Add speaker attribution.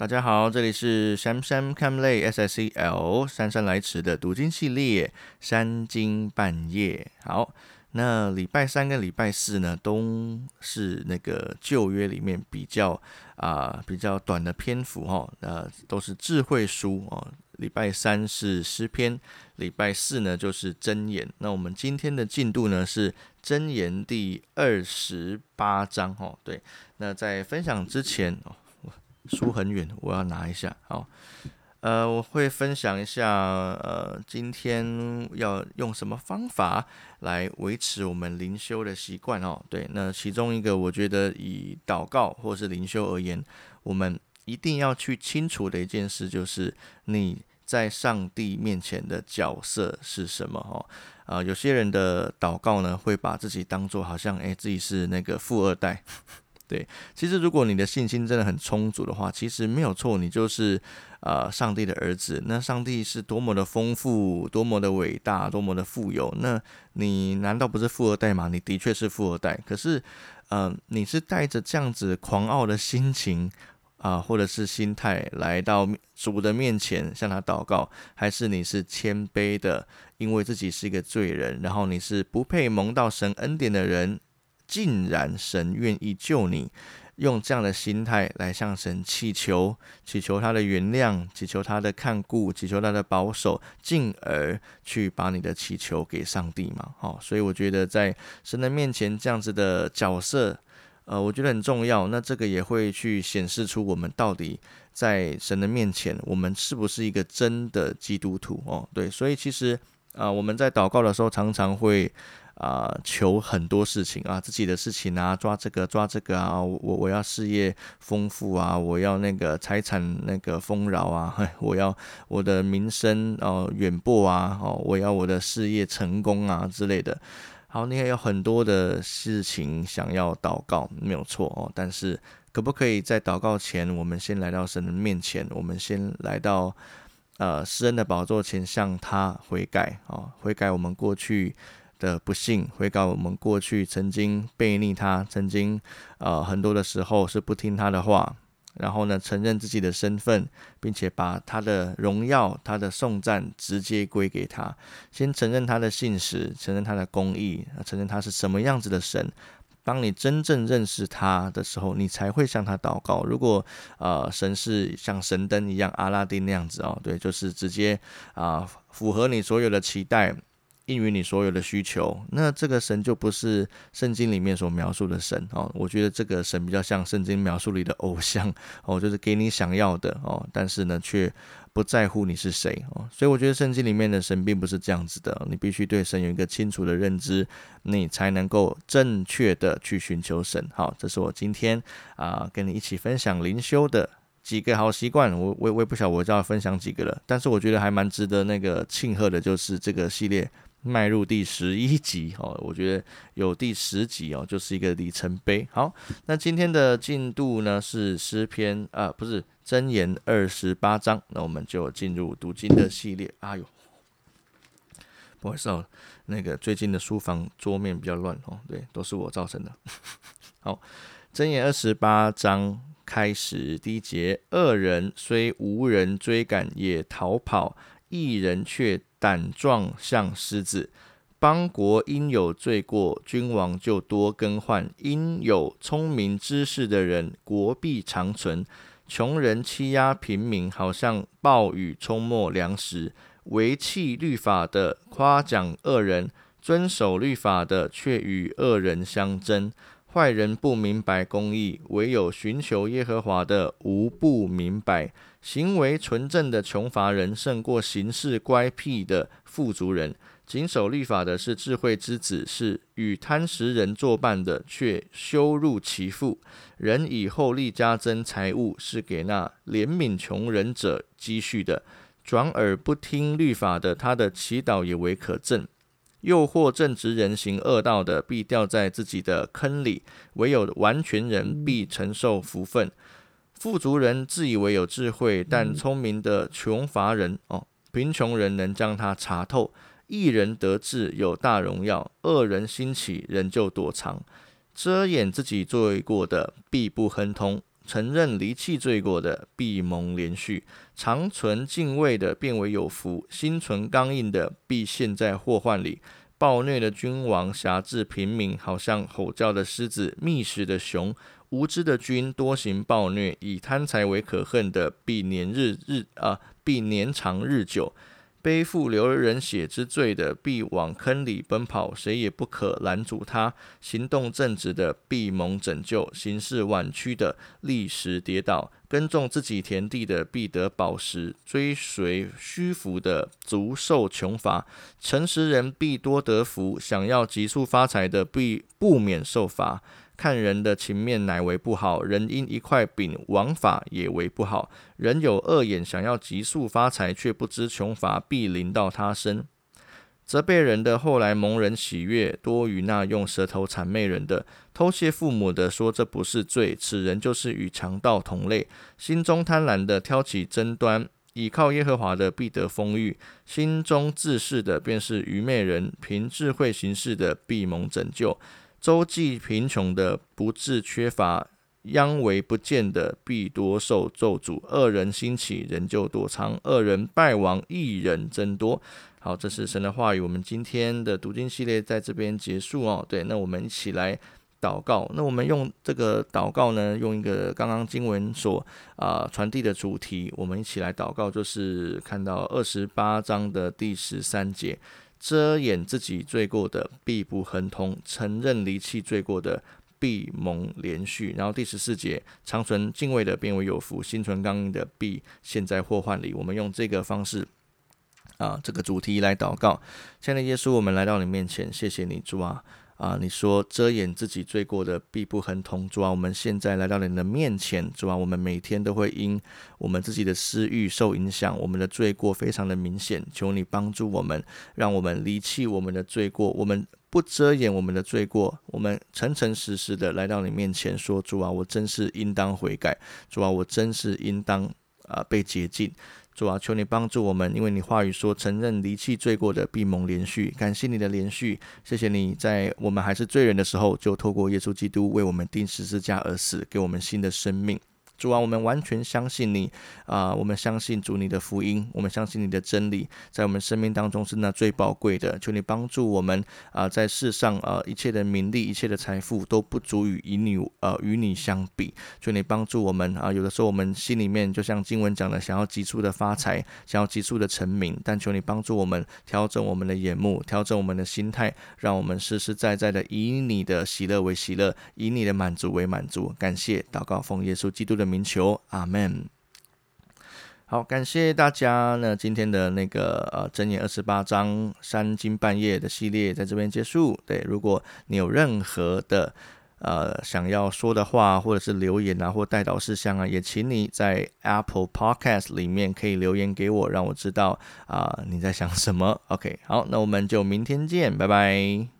Speaker 1: 大家好，这里是山山看累 S S C L 姗姗来迟的读经系列，三更半夜。好，那礼拜三跟礼拜四呢，都是那个旧约里面比较啊比较短的篇幅哈，呃，都是智慧书哦。礼拜三是诗篇，礼拜四呢就是箴言。那我们今天的进度呢是箴言第二十八章哦。对，那在分享之前。书很远，我要拿一下。好，呃，我会分享一下，呃，今天要用什么方法来维持我们灵修的习惯哦。对，那其中一个，我觉得以祷告或是灵修而言，我们一定要去清楚的一件事，就是你在上帝面前的角色是什么哦。啊，有些人的祷告呢，会把自己当做好像，哎，自己是那个富二代。对，其实如果你的信心真的很充足的话，其实没有错，你就是呃上帝的儿子。那上帝是多么的丰富，多么的伟大，多么的富有。那你难道不是富二代吗？你的确是富二代。可是，呃，你是带着这样子狂傲的心情啊，或者是心态来到主的面前向他祷告，还是你是谦卑的，因为自己是一个罪人，然后你是不配蒙到神恩典的人？竟然神愿意救你，用这样的心态来向神祈求，祈求他的原谅，祈求他的看顾，祈求他的保守，进而去把你的祈求给上帝嘛？好，所以我觉得在神的面前这样子的角色，呃，我觉得很重要。那这个也会去显示出我们到底在神的面前，我们是不是一个真的基督徒哦？对，所以其实啊，我们在祷告的时候常常会。啊，求很多事情啊，自己的事情啊，抓这个抓这个啊，我我要事业丰富啊，我要那个财产那个丰饶啊，我要我的名声哦远播啊，哦，我要我的事业成功啊之类的。好，你也有很多的事情想要祷告，没有错哦。但是可不可以在祷告前，我们先来到神的面前，我们先来到呃施恩的宝座前，向他悔改啊，悔改我们过去。的不幸，悔改我们过去曾经背逆他，曾经呃很多的时候是不听他的话，然后呢承认自己的身份，并且把他的荣耀、他的颂赞直接归给他，先承认他的信实，承认他的公义，承认他是什么样子的神。当你真正认识他的时候，你才会向他祷告。如果呃神是像神灯一样阿拉丁那样子哦，对，就是直接啊符合你所有的期待。应于你所有的需求，那这个神就不是圣经里面所描述的神哦。我觉得这个神比较像圣经描述里的偶像哦，就是给你想要的哦，但是呢，却不在乎你是谁哦。所以我觉得圣经里面的神并不是这样子的。你必须对神有一个清楚的认知，你才能够正确的去寻求神。好，这是我今天啊跟你一起分享灵修的几个好习惯。我我我也不晓得我就要分享几个了，但是我觉得还蛮值得那个庆贺的，就是这个系列。迈入第十一集哦，我觉得有第十集哦，就是一个里程碑。好，那今天的进度呢是诗篇啊，不是箴言二十八章，那我们就进入读经的系列。哎呦，不好意思哦，那个最近的书房桌面比较乱哦，对，都是我造成的。好，箴言二十八章开始第一节：恶人虽无人追赶，也逃跑；一人却。胆壮像狮子，邦国因有罪过，君王就多更换；因有聪明知识的人，国必长存。穷人欺压平民，好像暴雨冲没粮食；违弃律法的夸奖恶人，遵守律法的却与恶人相争。坏人不明白公义，唯有寻求耶和华的无不明白。行为纯正的穷乏人胜过行事乖僻的富足人。谨守律法的是智慧之子，是与贪食人作伴的，却羞辱其父。人以厚利加增财物，是给那怜悯穷人者积蓄的。转耳不听律法的，他的祈祷也为可憎。诱惑正直人行恶道的，必掉在自己的坑里；唯有完全人必承受福分。富足人自以为有智慧，但聪明的穷乏人哦，贫穷人能将他查透。一人得志有大荣耀，恶人兴起人就躲藏。遮掩自己做过的，必不亨通；承认离弃罪过的必蒙连续；长存敬畏的变为有福；心存刚硬的必陷在祸患里。暴虐的君王辖制平民，好像吼叫的狮子、觅食的熊。无知的君多行暴虐，以贪财为可恨的，必年日日啊，必年长日久。背负流人血之罪的，必往坑里奔跑，谁也不可拦阻他。行动正直的，必蒙拯救；行事弯曲的，立时跌倒。耕种自己田地的，必得宝石；追随虚浮的，足受穷乏。诚实人必多得福，想要急速发财的，必不免受罚。看人的情面乃为不好，人因一块饼枉法也为不好。人有恶眼，想要急速发财，却不知穷乏必临到他身。责备人的后来蒙人喜悦，多于那用舌头谄媚人的。偷窃父母的说这不是罪，此人就是与强盗同类。心中贪婪的挑起争端，倚靠耶和华的必得丰裕。心中自恃的便是愚昧人，凭智慧行事的必蒙拯救。周济贫穷的不致缺乏，殃为不见的必多受咒诅。恶人兴起，人就躲藏；恶人败亡，一人增多。好，这是神的话语。我们今天的读经系列在这边结束哦。对，那我们一起来祷告。那我们用这个祷告呢，用一个刚刚经文所啊传递的主题，我们一起来祷告，就是看到二十八章的第十三节。遮掩自己罪过的必不亨通，承认离弃罪过的必蒙连续。然后第十四节，长存敬畏的变为有福，心存刚硬的必陷在祸患里。我们用这个方式啊，这个主题来祷告。亲爱的耶稣，我们来到你面前，谢谢你，主啊。啊，你说遮掩自己罪过的必不亨通。主啊，我们现在来到你的面前，主啊，我们每天都会因我们自己的私欲受影响，我们的罪过非常的明显。求你帮助我们，让我们离弃我们的罪过，我们不遮掩我们的罪过，我们诚诚实实的来到你面前说：主啊，我真是应当悔改。主啊，我真是应当啊被洁净。主啊，求你帮助我们，因为你话语说，承认离弃罪过的必蒙连续。感谢你的连续，谢谢你在我们还是罪人的时候，就透过耶稣基督为我们钉十字架而死，给我们新的生命。主啊，我们完全相信你啊！我们相信主你的福音，我们相信你的真理，在我们生命当中是那最宝贵的。求你帮助我们啊，在世上啊，一切的名利、一切的财富都不足以与你呃与你相比。求你帮助我们啊！有的时候我们心里面就像经文讲的，想要急速的发财，想要急速的成名，但求你帮助我们调整我们的眼目，调整我们的心态，让我们实实在在的以你的喜乐为喜乐，以你的满足为满足。感谢祷告，奉耶稣基督的。名求阿门。好，感谢大家。那今天的那个呃《箴言》二十八章三更半夜的系列在这边结束。对，如果你有任何的呃想要说的话，或者是留言啊，或带导事项啊，也请你在 Apple Podcast 里面可以留言给我，让我知道啊你在想什么。OK，好，那我们就明天见，拜拜。